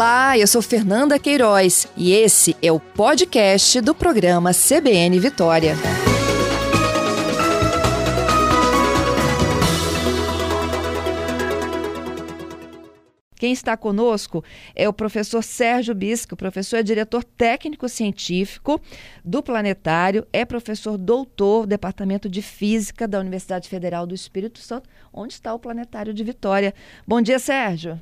Olá, eu sou Fernanda Queiroz e esse é o podcast do programa CBN Vitória. Quem está conosco é o professor Sérgio Bisco. O professor é diretor técnico científico do Planetário, é professor doutor do Departamento de Física da Universidade Federal do Espírito Santo, onde está o Planetário de Vitória. Bom dia, Sérgio.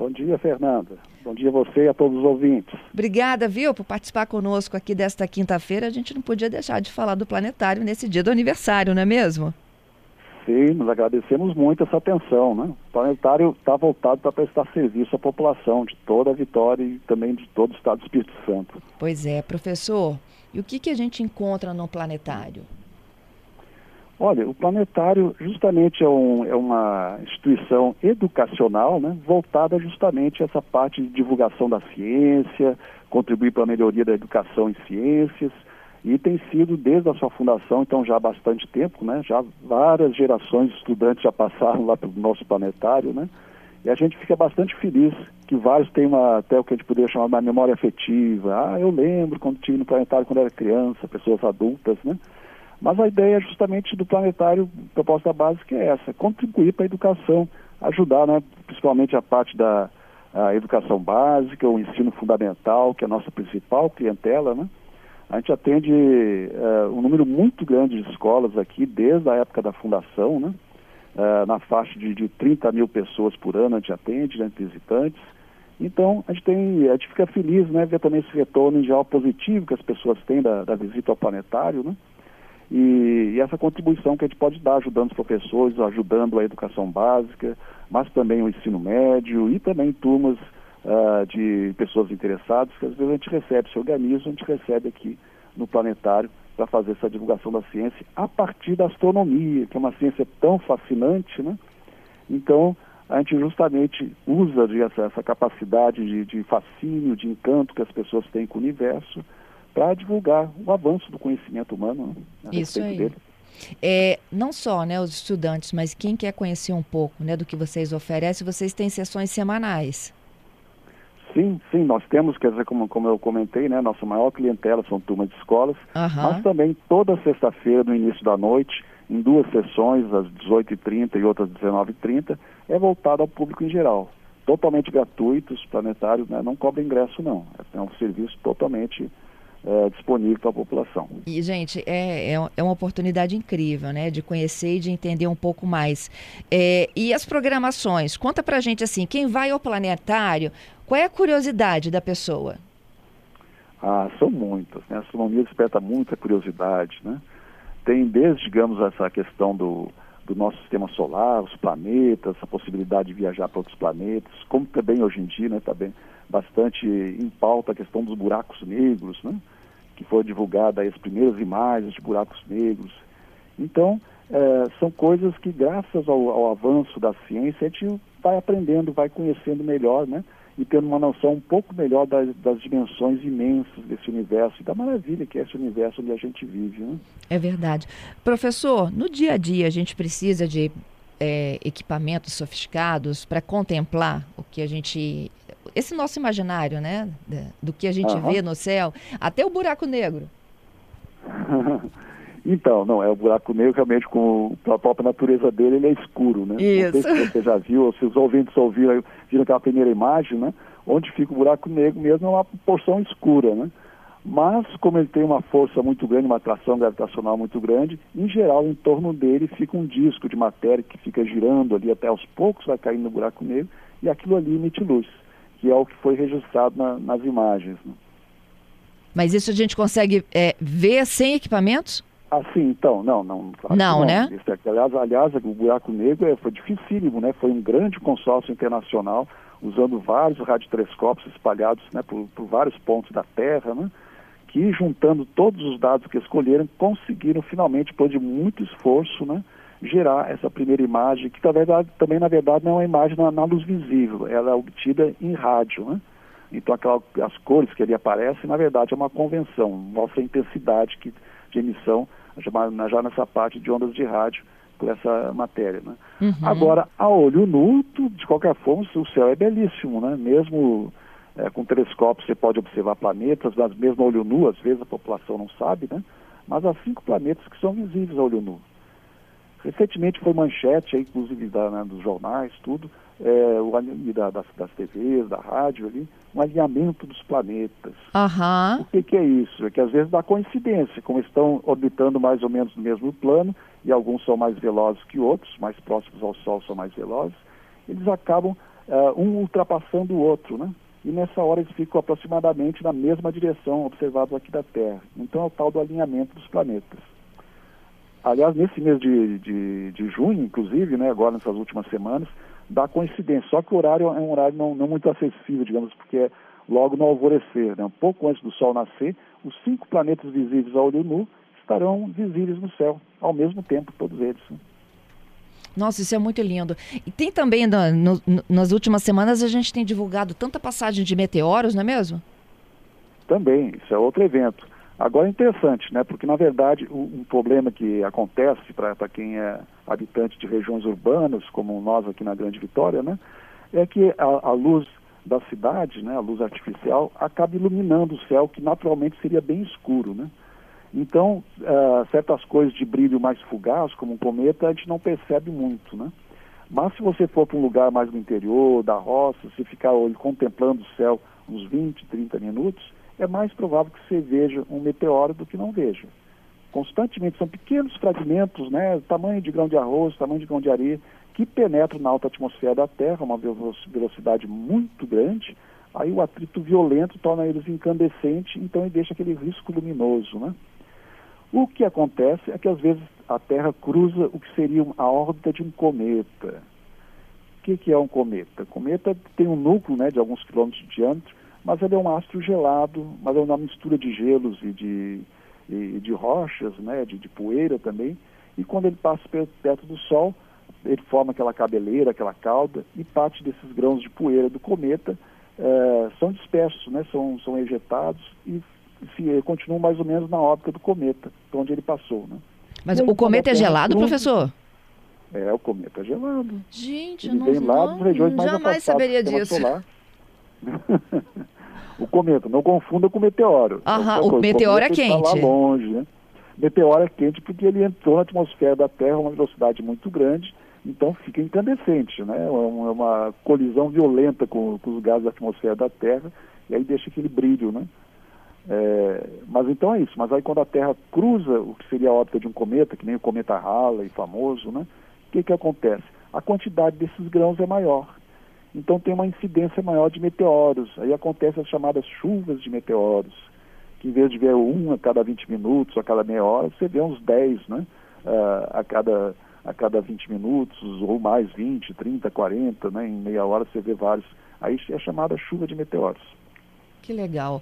Bom dia, Fernanda. Bom dia a você e a todos os ouvintes. Obrigada, viu, por participar conosco aqui desta quinta-feira. A gente não podia deixar de falar do planetário nesse dia do aniversário, não é mesmo? Sim, nós agradecemos muito essa atenção. Né? O planetário está voltado para prestar serviço à população de toda a Vitória e também de todo o estado do Espírito Santo. Pois é, professor. E o que, que a gente encontra no planetário? Olha, o planetário justamente é, um, é uma instituição educacional né, voltada justamente a essa parte de divulgação da ciência, contribuir para a melhoria da educação em ciências, e tem sido desde a sua fundação, então já há bastante tempo, né? Já várias gerações de estudantes já passaram lá pelo nosso planetário, né? E a gente fica bastante feliz que vários têm uma, até o que a gente poderia chamar de uma memória afetiva. Ah, eu lembro quando estive no planetário quando era criança, pessoas adultas, né? Mas a ideia justamente do planetário, proposta básica é essa, contribuir para a educação, ajudar, né, principalmente a parte da a educação básica, o ensino fundamental, que é a nossa principal clientela, né? A gente atende uh, um número muito grande de escolas aqui, desde a época da fundação, né? Uh, na faixa de, de 30 mil pessoas por ano a gente atende, né, visitantes. Então, a gente, tem, a gente fica feliz, né, ver também esse retorno em geral positivo que as pessoas têm da, da visita ao planetário, né? E, e, essa contribuição que a gente pode dar ajudando os professores, ajudando a educação básica, mas também o ensino médio e também turmas uh, de pessoas interessadas, que às vezes a gente recebe, se organiza, a gente recebe aqui no planetário para fazer essa divulgação da ciência a partir da astronomia, que é uma ciência tão fascinante, né? Então, a gente justamente usa essa, essa capacidade de, de fascínio, de encanto que as pessoas têm com o universo para divulgar o avanço do conhecimento humano né, Isso aí. Dele. É, não só né, os estudantes, mas quem quer conhecer um pouco né, do que vocês oferecem, vocês têm sessões semanais. Sim, sim, nós temos, quer dizer, como, como eu comentei, né, nossa maior clientela são turmas de escolas, uhum. mas também toda sexta-feira, no início da noite, em duas sessões, às 18h30 e outras às 19h30, é voltado ao público em geral. Totalmente gratuitos, planetários, né, não cobra ingresso não, é um serviço totalmente é, disponível para a população. E, gente, é, é, é, uma oportunidade incrível, né, de conhecer e de entender um pouco mais. É, e as programações? Conta pra gente, assim, quem vai ao planetário, qual é a curiosidade da pessoa? Ah, são muitas, né? A astronomia desperta muita curiosidade, né? Tem desde, digamos, essa questão do, do nosso sistema solar, os planetas, a possibilidade de viajar para outros planetas, como também hoje em dia, né, está bem, bastante em pauta a questão dos buracos negros, né? que foi divulgada as primeiras imagens de buracos negros. Então, é, são coisas que, graças ao, ao, avanço da ciência, a gente vai aprendendo, vai conhecendo melhor, né? E tendo uma noção um pouco melhor das, das dimensões imensas desse universo e da maravilha que é esse universo onde a gente vive. Né? É verdade. Professor, no dia a dia a gente precisa de é, equipamentos sofisticados para contemplar o que a gente esse nosso imaginário, né? Do que a gente uhum. vê no céu, até o buraco negro. então, não, é o buraco negro realmente com a própria natureza dele, ele é escuro, né? Isso. Não sei se você já viu, ou se os ouvintes ouviram, viram aquela primeira imagem, né? Onde fica o buraco negro mesmo é uma porção escura, né? Mas, como ele tem uma força muito grande, uma atração gravitacional muito grande, em geral, em torno dele fica um disco de matéria que fica girando ali até aos poucos, vai caindo no buraco negro, e aquilo ali emite luz que é o que foi registrado na, nas imagens. Né? Mas isso a gente consegue é, ver sem equipamentos? Ah, sim, então, não, não. Claro não, não, né? Isso, é aliás, aliás, o buraco negro é, foi dificílimo, né? Foi um grande consórcio internacional, usando vários radiotelescópios espalhados né, por, por vários pontos da Terra, né? Que, juntando todos os dados que escolheram, conseguiram finalmente, depois de muito esforço, né? Gerar essa primeira imagem, que verdade, também na verdade não é uma imagem na, na, luz visível, ela é obtida em rádio, né? Então aquela, as cores que ali aparecem, na verdade é uma convenção, mostra a intensidade que, de emissão já, já nessa parte de ondas de rádio por essa matéria. Né? Uhum. Agora, a olho nu, de qualquer forma, o céu é belíssimo, né? Mesmo é, com telescópio você pode observar planetas, mas mesmo a olho nu, às vezes a população não sabe, né? Mas há cinco planetas que são visíveis a olho nu. Recentemente foi manchete, inclusive da, né, dos jornais, tudo, é, o, da, das, das TVs, da rádio ali, um alinhamento dos planetas. Uhum. O que, que, é isso? É que às vezes dá coincidência, como estão orbitando mais ou menos no mesmo plano, e alguns são mais velozes que outros, mais próximos ao Sol são mais velozes, eles acabam uh, um ultrapassando o outro, né? E nessa hora eles ficam aproximadamente na mesma direção observados aqui da Terra. Então é o tal do alinhamento dos planetas. Aliás, nesse mês de, de, de junho, inclusive, né, agora nessas últimas semanas, dá coincidência. Só que o horário é um horário não, não muito acessível, digamos, porque é logo no alvorecer, né, um pouco antes do Sol nascer, os cinco planetas visíveis a olho nu estarão visíveis no céu, ao mesmo tempo, todos eles. Né. Nossa, isso é muito lindo. E tem também, no, nas últimas semanas, a gente tem divulgado tanta passagem de meteoros, não é mesmo? Também, isso é outro evento. Agora é interessante, né? Porque na verdade um problema que acontece para quem é habitante de regiões urbanas, como nós aqui na Grande Vitória, né? É que a, a luz da cidade, né? A luz artificial acaba iluminando o céu que naturalmente seria bem escuro, né? Então, uh, certas coisas de brilho mais fugaz, como um cometa, a gente não percebe muito, né? Mas se você for para um lugar mais no interior, da roça, se ficar contemplando o céu uns 20, 30 minutos, é mais provável que você veja um meteoro do que não veja. Constantemente são pequenos fragmentos, né, tamanho de grão de arroz, tamanho de grão de areia, que penetram na alta atmosfera da Terra, uma velocidade muito grande, aí o atrito violento torna eles incandescentes, então ele deixa aquele risco luminoso, né? O que acontece é que às vezes a Terra cruza o que seria a órbita de um cometa. O que, que é um cometa? Cometa tem um núcleo né, de alguns quilômetros de diâmetro mas ele é um astro gelado, mas é uma mistura de gelos e de, e de rochas, né, de, de poeira também, e quando ele passa perto do Sol, ele forma aquela cabeleira, aquela cauda, e parte desses grãos de poeira do cometa é, são dispersos, né, são, são ejetados e se, continuam mais ou menos na órbita do cometa, onde ele passou. Né. Mas o cometa é gelado, professor? É, o cometa é gelado. Gente, ele eu vem não, lá das regiões mais jamais saberia disso. Solar. O cometa, não confunda com o meteoro. Aham, o, meteoro é quente. Está lá longe, né? Meteoro é quente porque ele entrou na atmosfera da Terra a uma velocidade muito grande, então fica incandescente, né? É uma, é uma colisão violenta com, com, os gases da atmosfera da Terra e aí deixa aquele brilho, né? É, mas então é isso. Mas aí quando a Terra cruza o que seria a órbita de um cometa, que nem o cometa Halley, famoso, né? O que que acontece? A quantidade desses grãos é maior então tem uma incidência maior de meteoros. Aí acontecem as chamadas chuvas de meteoros, que em vez de ver um a cada 20 minutos, a cada meia hora, você vê uns 10 né? Uh, a, cada, a cada 20 minutos, ou mais 20, 30, 40, né? em meia hora você vê vários. Aí é chamada chuva de meteoros. Que legal.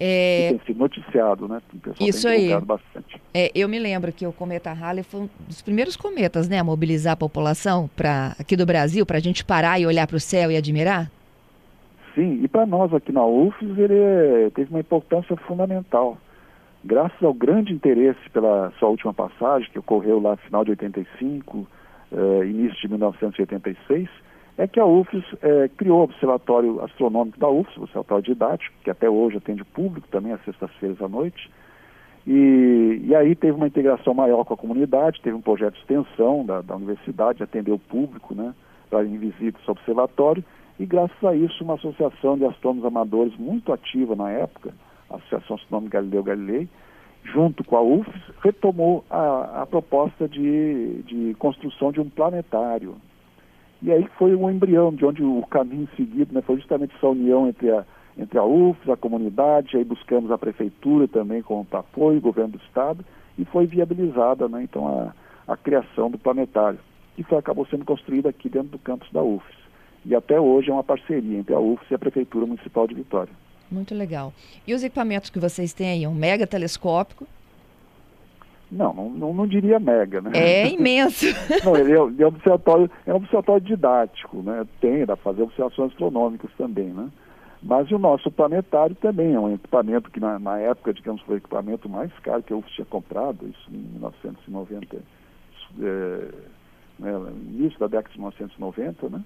É... tem sido noticiado, né? Isso aí. Bastante. É, eu me lembro que o cometa Halley foi um dos primeiros cometas, né, a mobilizar a população para aqui do Brasil, para a gente parar e olhar para o céu e admirar. Sim, e para nós aqui na UFES ele é, teve uma importância fundamental. Graças ao grande interesse pela sua última passagem, que ocorreu lá no final de 85, eh, início de 1986, é que a UFES é, criou o Observatório Astronômico da UFES, o Observatório Didático, que até hoje atende público também às sextas-feiras à noite. E, e, aí teve uma integração maior com a comunidade, teve um projeto de extensão da, da universidade, atender o público, né, para ir em visitas ao observatório, e graças a isso uma associação de astrônomos amadores muito ativa na época, a Associação Astronômica Galileu Galilei, junto com a UFES, retomou a, a proposta de, de construção de um planetário, e aí foi um embrião de onde o caminho seguido né, foi justamente essa união entre a, entre a UFS, a comunidade, aí buscamos a prefeitura também com apoio, o governo do estado, e foi viabilizada né, então a, a criação do planetário, que foi, acabou sendo construído aqui dentro do campus da UFS. E até hoje é uma parceria entre a UFS e a Prefeitura Municipal de Vitória. Muito legal. E os equipamentos que vocês têm aí? Um mega telescópico, não, não, não, não, diria mega, né? É imenso. não, ele é, ele é, um observatório, é um observatório didático, né? Tem, dá para fazer observações astronômicas também, né? Mas o nosso planetário também é um equipamento que na, na época, digamos, foi o equipamento mais caro que eu tinha comprado, isso em 1990, é, né, início da década de 1990, né,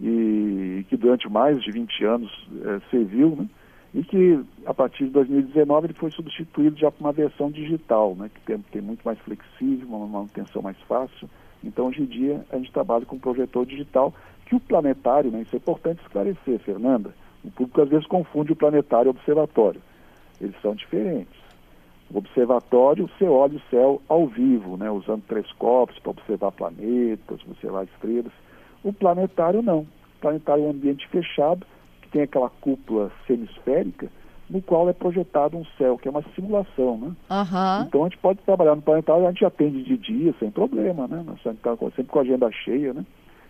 e que durante mais de 20 anos é, serviu, né, e que a partir de 2019 ele foi substituído já por uma versão digital, né, que tem, tem muito mais flexível, uma manutenção mais fácil. Então, hoje em dia, a gente trabalha com um projetor digital, que o planetário, né, isso é importante esclarecer, Fernanda, o público às vezes confunde o planetário e o observatório. Eles são diferentes. O observatório, você olha o céu ao vivo, né, usando telescópios para observar planetas, observar estrelas. O planetário não. O planetário é um ambiente fechado, que tem aquela cúpula semisférica, no qual é projetado um céu, que é uma simulação, né? Uhum. Então a gente pode trabalhar no planetário, a gente atende de dia, sem problema, né? Nós sempre com a agenda cheia, né?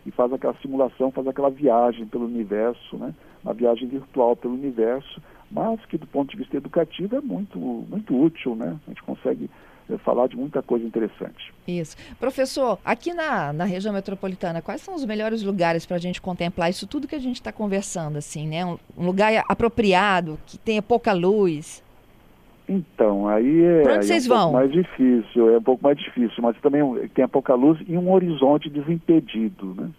E faz aquela simulação, faz aquela viagem pelo universo, né? Uma viagem virtual pelo universo, mas que do ponto de vista educativo é muito, muito útil, né? A gente consegue falar de muita coisa interessante. Isso. Professor, aqui na, na região metropolitana, quais são os melhores lugares para a gente contemplar isso tudo que a gente está conversando, assim, né? Um, um, lugar apropriado, que tenha pouca luz? Então, aí é, pra onde vocês é um vão? pouco mais difícil, é um pouco mais difícil, mas também tem pouca luz e um horizonte desimpedido, né?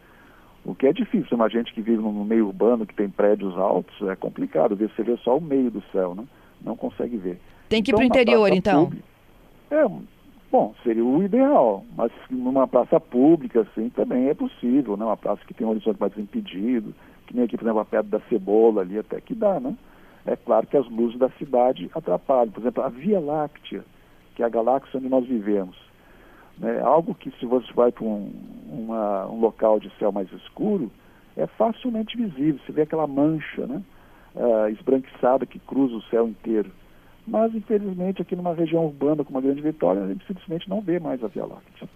O que é difícil, uma gente que vive no meio urbano, que tem prédios altos, é complicado, você vê só o meio do céu, né? Não consegue ver. Tem que ir então, para o interior, então? Pública, é, bom, seria o ideal, mas numa praça pública, assim, também é possível, né? Uma praça que tem um horizonte mais impedido, que nem aqui, por exemplo, a pedra da Cebola ali, até que dá, né? É claro que as luzes da cidade atrapalham. Por exemplo, a Via Láctea, que é a galáxia onde nós vivemos. Né? Algo que se você vai para um, um local de céu mais escuro, é facilmente visível. Você vê aquela mancha né? Uh, esbranquiçada que cruza o céu inteiro. Mas, infelizmente, aqui numa região urbana como a Grande Vitória, a gente simplesmente não vê mais a Via Láctea.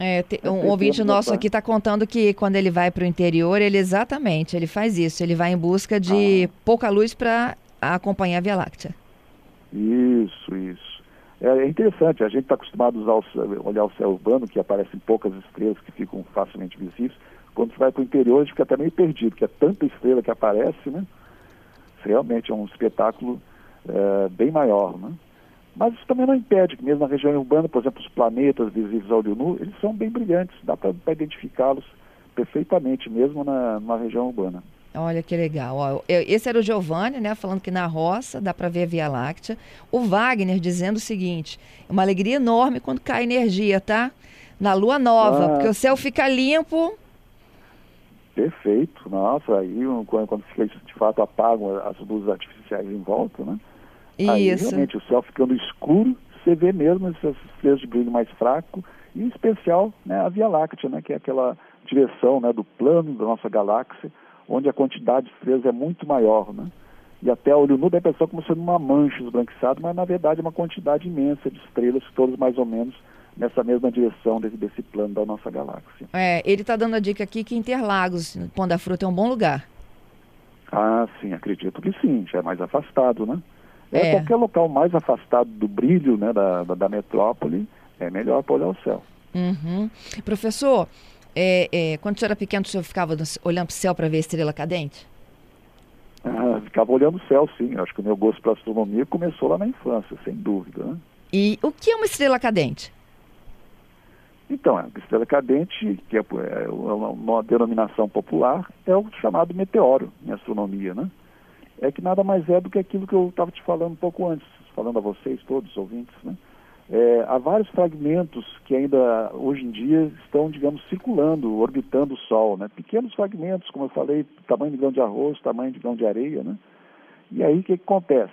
É, te, um ouvinte nosso aqui está contando que quando ele vai para o interior, ele exatamente, ele faz isso, ele vai em busca de ah. pouca luz para acompanhar a Via Láctea. Isso, isso. É, é interessante, a gente está acostumado a usar o, olhar o céu urbano, que aparecem poucas estrelas que ficam facilmente visíveis. Quando você vai para o interior, a gente fica até meio perdido, porque é tanta estrela que aparece, né? Realmente é um espetáculo é, bem maior, né? Mas isso também não impede que mesmo na região urbana, por exemplo, os planetas visíveis ao olho nu, eles são bem brilhantes, dá para identificá-los perfeitamente, mesmo na, numa região urbana. Olha que legal. Ó, esse era o Giovanni, né, falando que na roça dá para ver a Via Láctea. O Wagner dizendo o seguinte: uma alegria enorme quando cai energia, tá? Na lua nova, ah, porque o céu fica limpo. Perfeito. Nossa, aí quando, quando de fato apagam as luzes artificiais em volta, né? Isso. Aí realmente o céu ficando escuro, você vê mesmo essas estrelas de brilho mais fraco, e em especial né, a Via Láctea, né, que é aquela direção né, do plano da nossa galáxia onde a quantidade de estrelas é muito maior, né? E até olho nu dá a impressão como sendo uma mancha esbranquiçada, mas na verdade é uma quantidade imensa de estrelas, todas mais ou menos nessa mesma direção desse, desse plano da nossa galáxia. É, ele está dando a dica aqui que Interlagos, Pão da Fruta, é um bom lugar. Ah, sim, acredito que sim, já é mais afastado, né? É, é. qualquer local mais afastado do brilho né, da, da, metrópole, é melhor para olhar o céu. Uhum. Professor, é, é, quando o senhor era pequeno, o senhor ficava olhando para o céu para ver a estrela cadente? Ah, ficava olhando o céu, sim. Acho que o meu gosto para astronomia começou lá na infância, sem dúvida. Né? E o que é uma estrela cadente? Então, a estrela cadente, que é, é uma denominação popular, é o chamado meteoro em astronomia, né? É que nada mais é do que aquilo que eu estava te falando um pouco antes, falando a vocês todos, ouvintes, né? É, há vários fragmentos que ainda hoje em dia estão, digamos, circulando, orbitando o Sol, né? Pequenos fragmentos, como eu falei, tamanho de grão de arroz, tamanho de grão de areia, né? E aí o que, que acontece?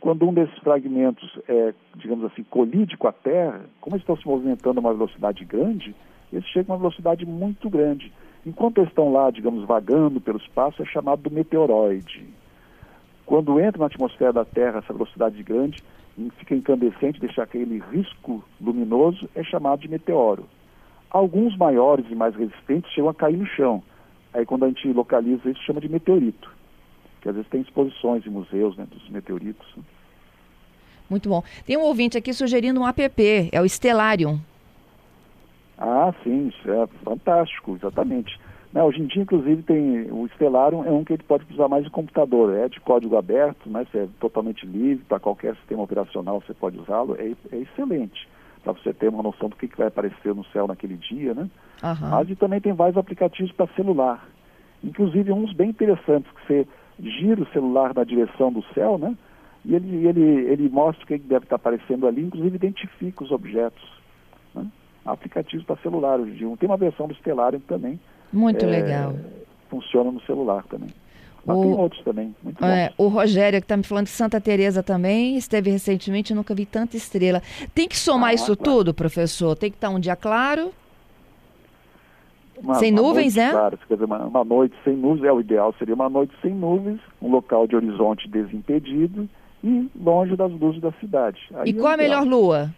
Quando um desses fragmentos, é, digamos assim, colide com a Terra, como eles estão se movimentando a uma velocidade grande, eles chegam a uma velocidade muito grande. Enquanto eles estão lá, digamos, vagando pelo espaço, é chamado de meteoroide. Quando entra na atmosfera da Terra essa velocidade grande, fica incandescente, deixa aquele risco luminoso, é chamado de meteoro. Alguns maiores e mais resistentes chegam a cair no chão. Aí quando a gente localiza isso, chama de meteorito. Que às vezes tem exposições em museus né, dos meteoritos. Né. Muito bom. Tem um ouvinte aqui sugerindo um app, é o Stellarium. Ah, sim, isso é fantástico, exatamente. Né, hoje em dia, inclusive, tem o Stellarium é um que ele pode usar mais em computador, é de código aberto, né, é totalmente livre, para qualquer sistema operacional você pode usá-lo, é, é, excelente. para você ter uma noção do que, que vai aparecer no céu naquele dia, né? Aham. Mas e também tem vários aplicativos para celular. Inclusive uns bem interessantes, que você gira o celular na direção do céu, né? E ele, ele, ele mostra o que deve estar aparecendo ali, inclusive identifica os objetos. Né? Aplicativos para celular hoje em dia. Tem uma versão do Stellarium também. Muito é, legal. Funciona no celular também. Mas O- tem outros também, muito É, bons. o Rogério, que está me falando que Santa Teresa também esteve recentemente, nunca vi tanta estrela. Tem que somar Ah, isso claro. tudo, professor? Tem que estar um dia claro? Uma- sem uma nuvens, noite, né? Claro, uma, uma noite sem nuvens, é o ideal, seria uma noite sem nuvens, um local de horizonte desimpedido e longe das luzes da cidade. Aí e é qual a ideal. melhor lua?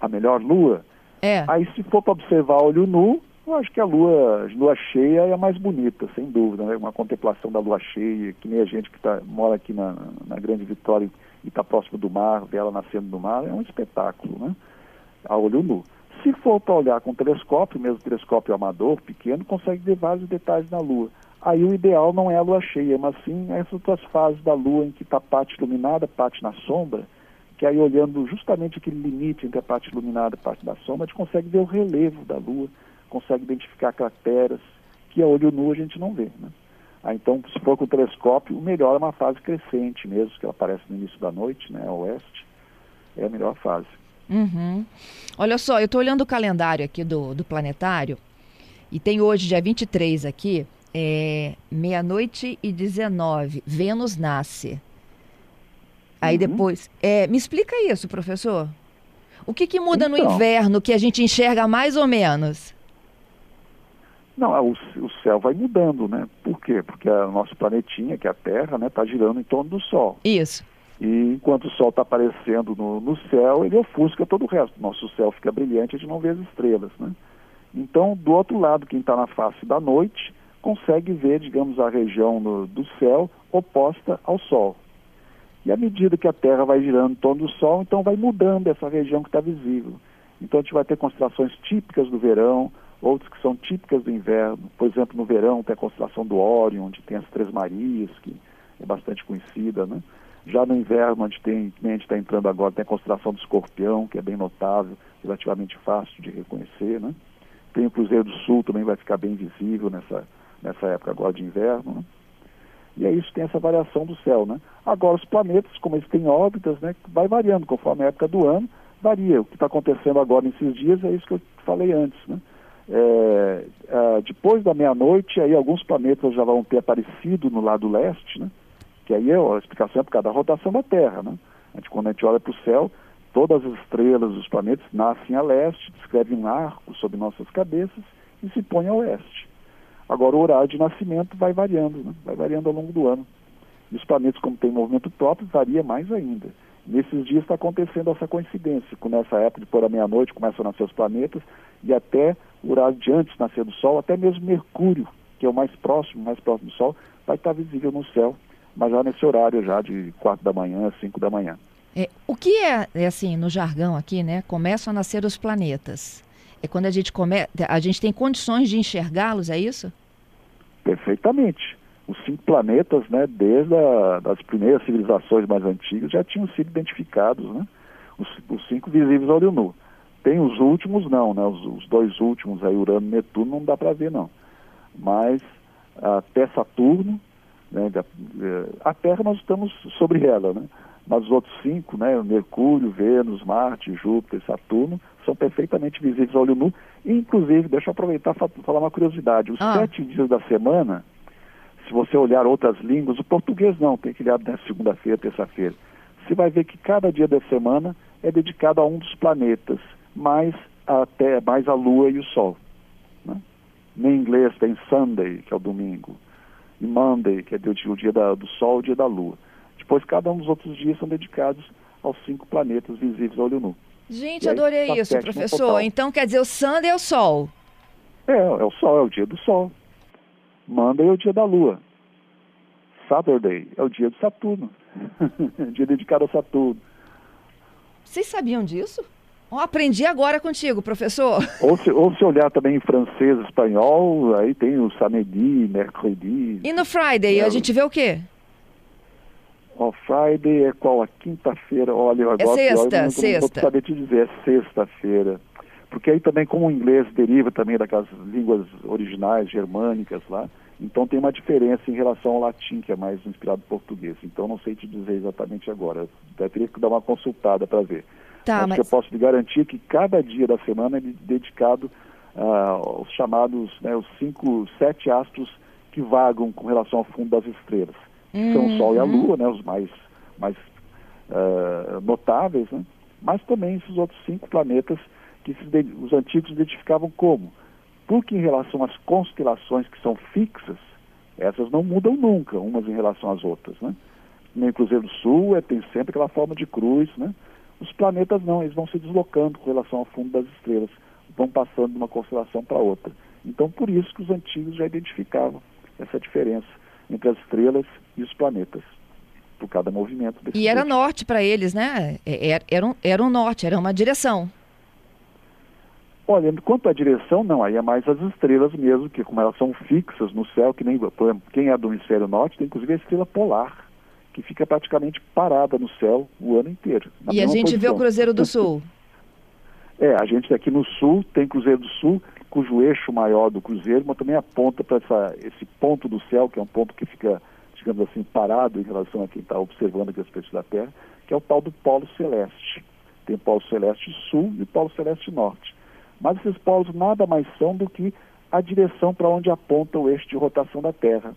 A melhor lua? É. Aí se for para observar a olho nu, eu acho que a lua, lua cheia é a mais bonita, sem dúvida, né? Uma contemplação da lua cheia, que nem a gente que tá, mora aqui na, na Grande Vitória e está próximo do mar, vê ela nascendo do mar, é um espetáculo, né? A olho nu. Se for para olhar com telescópio, mesmo telescópio amador, pequeno, consegue ver vários detalhes na lua. Aí o ideal não é a lua cheia, mas sim essas outras fases da lua em que está parte iluminada, parte na sombra, que aí olhando justamente aquele limite entre a parte iluminada e a parte da sombra, a gente consegue ver o relevo da lua, consegue identificar crateras, que a olho nu a gente não vê. Né? Ah, então, se for com telescópio, o melhor é uma fase crescente mesmo, que ela aparece no início da noite, né, a oeste, é a melhor fase. Uhum. Olha só, eu estou olhando o calendário aqui do, do planetário e tem hoje, dia 23 aqui, é, meia-noite e 19, Vênus nasce. Aí Uhum. depois, é, me explica isso, professor. O que, que muda no Então. inverno que a gente enxerga mais ou menos? Não, o, o céu vai mudando, né? Por quê? Porque o nosso planetinha, que é a Terra, né, está girando em torno do Sol. Isso. E enquanto o Sol está aparecendo no, no céu, ele ofusca todo o resto. Nosso céu fica brilhante, a gente não vê as estrelas, né? Então, do outro lado, quem está na face da noite consegue ver, digamos, a região no- do céu oposta ao Sol. E à medida que a Terra vai girando em torno do Sol, então vai mudando essa região que está visível. Então a gente vai ter constelações típicas do verão, outras que são típicas do inverno. Por exemplo, no verão tem a constelação do Órion, onde tem as Três Marias, que é bastante conhecida, né? Já no inverno, onde tem, a gente está entrando agora, tem a constelação do Escorpião, que é bem notável, relativamente fácil de reconhecer, né? Tem o Cruzeiro do Sul, também vai ficar bem visível nessa, nessa época agora de inverno, né? E é isso, tem essa variação do céu, né? Agora, os planetas, como eles têm órbitas, né, vai variando conforme a época do ano, varia. O que está acontecendo agora nesses dias é isso que eu falei antes, né? É, ah, depois da meia-noite, aí alguns planetas já vão ter aparecido no lado leste, né? Que aí é a explicação é por causa da rotação da Terra, né? A gente, quando a gente olha para o céu, todas as estrelas, os planetas nascem a leste, descrevem um arco sobre nossas cabeças e se põem a oeste. Agora, o horário de nascimento vai variando, né? vai variando ao longo do ano. E os planetas, como têm movimento próprio, varia mais ainda. Nesses dias está acontecendo essa coincidência, com nessa época, depois da meia-noite, começam a nascer os planetas, e até o horário de antes de nascer do Sol, até mesmo Mercúrio, que é o mais próximo, mais próximo do Sol, vai estar visível no céu, mas já nesse horário já de quatro da manhã, cinco da manhã. É, o que é, é assim, no jargão aqui, né? Começam a nascer os planetas. É quando a gente come... a gente tem condições de enxergá-los, é isso? Perfeitamente. Os cinco planetas, né, desde a, das primeiras civilizações mais antigas, já tinham sido identificados, né? Os, os cinco visíveis ao olho nu. Tem os últimos, não, né? Os, os dois últimos, aí Urano e Netuno, não dá para ver, não. Mas até Saturno, né, eh, a Terra nós estamos sobre ela, né? Mas os outros cinco, né, Mercúrio, Vênus, Marte, Júpiter, Saturno, são perfeitamente visíveis ao olho nu. E, inclusive, deixa eu aproveitar para falar uma curiosidade. Os Ah. sete dias da semana, se você olhar outras línguas, o português não, tem que olhar na segunda-feira, terça-feira. Você vai ver que cada dia da semana é dedicado a um dos planetas, mais até mais a Lua e o Sol. né? Em inglês tem Sunday, que é o domingo, e Monday, que é o dia- da- do Sol e o dia da Lua. Depois, cada um dos outros dias são dedicados aos cinco planetas visíveis ao olho nu. Gente, aí, adorei tá isso, professor. total. Então quer dizer, o Sunday é o Sol. É, é o Sol, é o dia do Sol. Monday é o dia da Lua. Saturday é o dia do Saturno. dia dedicado a Saturno. Vocês sabiam disso? Ó, aprendi agora contigo, professor. Ou se, ou se olhar também em francês, espanhol, aí tem o samedi, mercredi. E no Friday, É, a gente vê o quê? Ó, Friday é qual? A quinta-feira, olha, é agora sexta, eu não, sexta. Não vou saber te dizer, é sexta-feira. Porque aí também, como o inglês deriva também daquelas línguas originais, germânicas lá, então tem uma diferença em relação ao latim, que é mais inspirado em português. Então não sei te dizer exatamente agora. Eu teria que dar uma consultada para ver. Tá, mas, mas... eu posso te garantir que cada dia da semana é dedicado uh, aos chamados, né, os cinco, sete astros que vagam com relação ao fundo das estrelas. Uhum. São o Sol e a Lua, né, os mais, mais uh, notáveis, né? mas também esses outros cinco planetas que os antigos identificavam como. Porque em relação às constelações que são fixas, essas não mudam nunca, umas em relação às outras. Né? No Cruzeiro do Sul é, tem sempre aquela forma de cruz. Né? Os planetas não, eles vão se deslocando com relação ao fundo das estrelas, vão passando de uma constelação para outra. Então, por isso que os antigos já identificavam essa diferença entre as estrelas e os planetas, por cada movimento. E era norte para eles, né? Era, é, era, um, era um norte, era uma direção. Olha, quanto à direção, não, aí é mais as estrelas mesmo, que como elas são fixas no céu, que nem, por exemplo, quem é do hemisfério norte tem inclusive a estrela polar, que fica praticamente parada no céu o ano inteiro. E a gente posição. vê o Cruzeiro do Sul. É, a gente aqui no sul tem Cruzeiro do Sul, cujo eixo maior do Cruzeiro, mas também aponta para esse ponto do céu, que é um ponto que fica, digamos assim, parado em relação a quem está observando aqui as pessoas da Terra, que é o tal do Polo Celeste. Tem o Polo Celeste Sul e o Polo Celeste Norte. Mas esses polos nada mais são do que a direção para onde aponta o eixo de rotação da Terra.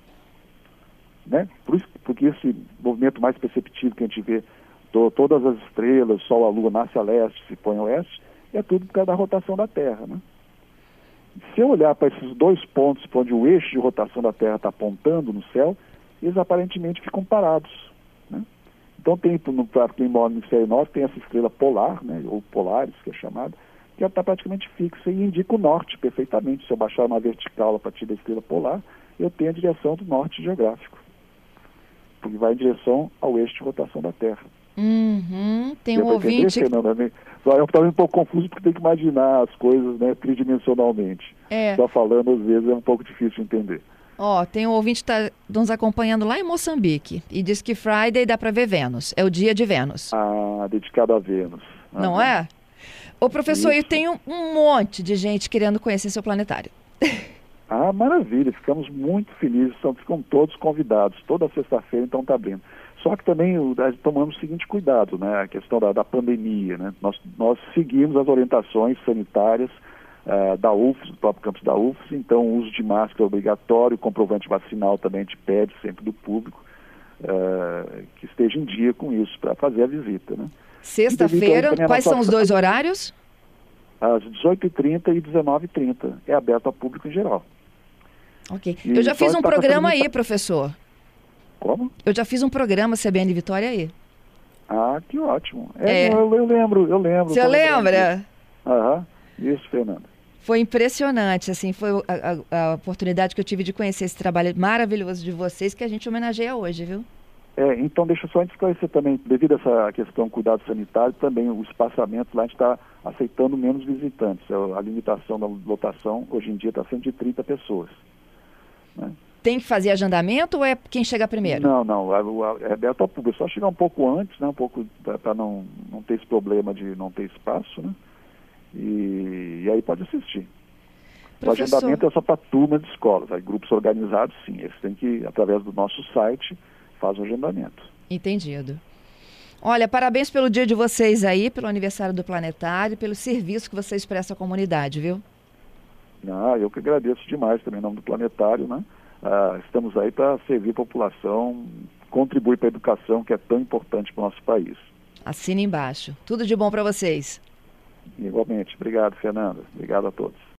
Né? Por isso, porque esse movimento mais perceptível que a gente vê, to, todas as estrelas, Sol, a Lua nasce a leste, se põe a oeste, é tudo por causa da rotação da Terra. Né? Se eu olhar para esses dois pontos para onde o eixo de rotação da Terra está apontando no céu, eles aparentemente ficam parados. Né? Então tem, para quem mora no hemisfério norte, tem essa estrela polar, né, ou polares, que é chamada, que está praticamente fixa e indica o norte perfeitamente. Se eu baixar uma vertical a partir da estrela polar, eu tenho a direção do norte geográfico, porque vai em direção ao eixo de rotação da Terra. Uhum, tem um ouvinte... Fernanda, eu estava um pouco confuso porque tem que imaginar as coisas né, tridimensionalmente. É. Só falando, às vezes, é um pouco difícil de entender. Ó, oh, tem um ouvinte que está nos acompanhando lá em Moçambique e diz que Friday dá para ver Vênus. É o dia de Vênus. Ah, dedicado a Vênus. Não é? Ô, professor, Isso. eu tenho um monte de gente querendo conhecer seu planetário. Ah, maravilha, ficamos muito felizes, estão, ficam todos convidados, toda sexta-feira então está abrindo. Só que também tomamos o seguinte cuidado, né, a questão da, da pandemia, né, nós, nós seguimos as orientações sanitárias uh, da UFS, do próprio campus da UFS, então o uso de máscara é obrigatório, comprovante vacinal também a gente pede sempre do público uh, que esteja em dia com isso, para fazer a visita, né. Sexta-feira, quais são os dois horários? Às 18h30 e 19h30. É aberto ao público em geral. Ok. E Eu já fiz um programa aí, professor. Como? Eu já fiz um programa CBN Vitória aí. Ah, que ótimo. É, é. Eu, eu, lembro, eu lembro. Você lembra? Aham, isso, Fernanda. Foi impressionante, assim, foi a, a, a, oportunidade que eu tive de conhecer esse trabalho maravilhoso de vocês que a gente homenageia hoje, viu? É, então deixa só esclarecer também, devido a essa questão cuidado sanitário, também o espaçamento lá a gente está aceitando menos visitantes. É, a limitação da lotação hoje em dia está sendo de 30 pessoas. Né? Tem que fazer agendamento ou é quem chega primeiro? Não, não, é aberto ao público. É só chegar um pouco antes, né, um pouco para não, não ter esse problema de não ter espaço, né? E, e aí pode assistir. O agendamento é só para turma de escolas. Aí grupos organizados, sim, eles têm que, através do nosso site, faz o agendamento. Entendido. Olha, parabéns pelo dia de vocês aí, pelo aniversário do Planetário, pelo serviço que vocês prestam à comunidade, viu? Ah, eu que agradeço demais também em nome do Planetário, né? Ah, estamos aí para servir a população, contribuir para a educação que é tão importante para o nosso país. Assina embaixo. Tudo de bom para vocês. Igualmente. Obrigado, Fernanda. Obrigado a todos.